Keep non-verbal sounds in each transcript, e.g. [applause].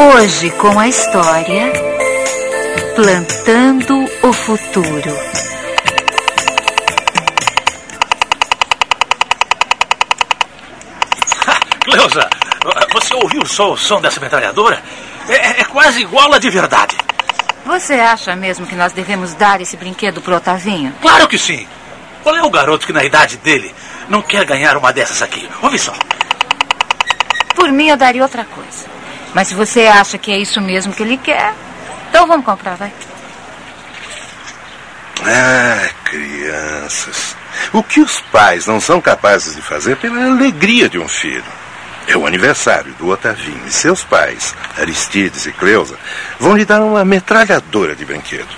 Hoje com a história Plantando o Futuro. [laughs] Cleusa, você ouviu só o som dessa metralhadora? É, é quase igual a de verdade. Você acha mesmo que nós devemos dar esse brinquedo pro Otavinho? Claro que sim. Qual é o garoto que na idade dele não quer ganhar uma dessas aqui? Ouve só. Por mim eu daria outra coisa. Mas se você acha que é isso mesmo que ele quer, então vamos comprar, vai. Ah, crianças. O que os pais não são capazes de fazer pela alegria de um filho? É o aniversário do Otavinho e seus pais, Aristides e Cleusa, vão lhe dar uma metralhadora de brinquedo.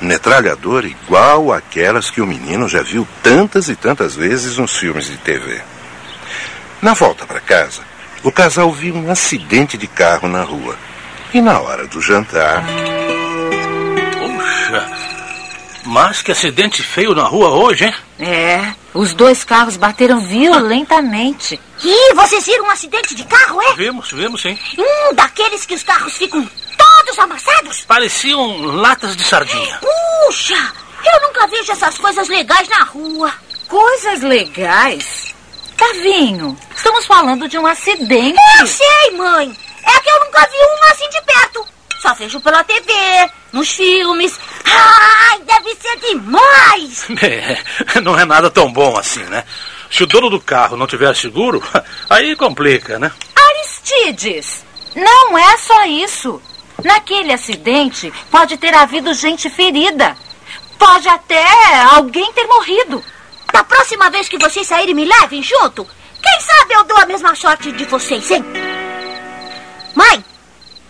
Metralhadora igual àquelas que o menino já viu tantas e tantas vezes nos filmes de TV. Na volta para casa, o casal viu um acidente de carro na rua. E na hora do jantar. Puxa, mas que acidente feio na rua hoje, hein? É, os dois carros bateram violentamente. Ih, vocês viram um acidente de carro, é? Vimos, vimos sim. Um daqueles que os carros ficam todos amassados? Pareciam latas de sardinha. Puxa, eu nunca vejo essas coisas legais na rua. Coisas legais? Tavinho, estamos falando de um acidente. Eu sei, mãe. É que eu nunca vi um assim de perto. Só vejo pela TV, nos filmes. Ai, deve ser demais! [laughs] É, não é nada tão bom assim, né? Se o dono do carro não tiver seguro, [laughs] aí complica, né? Aristides, não é só isso. Naquele acidente pode ter havido gente ferida. Pode até alguém ter morrido. Da próxima vez que vocês saírem, me levem junto. Quem sabe eu dou a mesma sorte de vocês, hein? Mãe,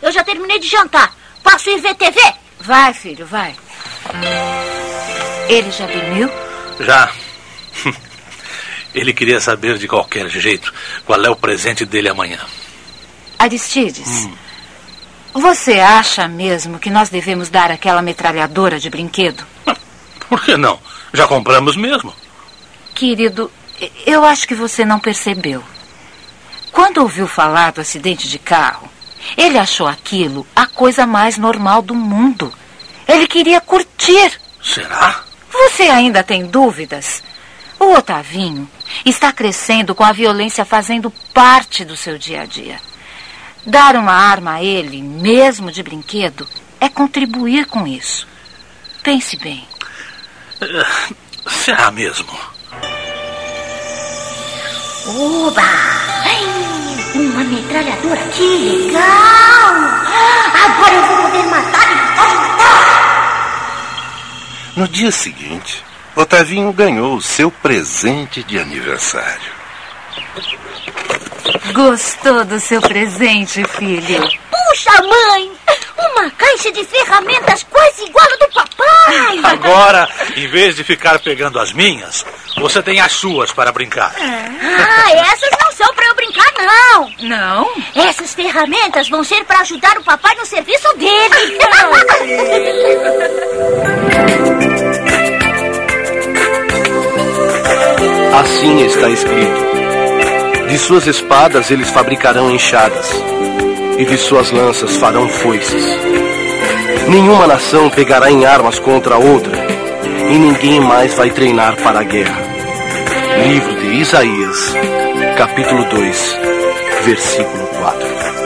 eu já terminei de jantar. Posso ir ver TV? Vai, filho, vai. Ele já dormiu? Já. [laughs] Ele queria saber de qualquer jeito qual é o presente dele amanhã. Aristides, hum. você acha mesmo que nós devemos dar aquela metralhadora de brinquedo? Por que não? Já compramos mesmo. Querido, eu acho que você não percebeu. Quando ouviu falar do acidente de carro, ele achou aquilo a coisa mais normal do mundo. Ele queria curtir. Será? Você ainda tem dúvidas? O Otavinho está crescendo com a violência fazendo parte do seu dia a dia. Dar uma arma a ele, mesmo de brinquedo, é contribuir com isso. Pense bem. Uh, será mesmo? Oba! Uma metralhadora, que legal! Agora eu vou poder matar e matar! No dia seguinte, Otavinho ganhou o seu presente de aniversário. Gostou do seu presente, filho? Puxa, mãe! Caixa de ferramentas quase igual a do papai! [laughs] Agora, em vez de ficar pegando as minhas, você tem as suas para brincar. Ah, essas não são para eu brincar, não! Não? Essas ferramentas vão ser para ajudar o papai no serviço dele! [laughs] Assim está escrito. De suas espadas eles fabricarão enxadas, e de suas lanças farão foices. Nenhuma nação pegará em armas contra outra, e ninguém mais vai treinar para a guerra. Livro de Isaías, capítulo 2, versículo 4.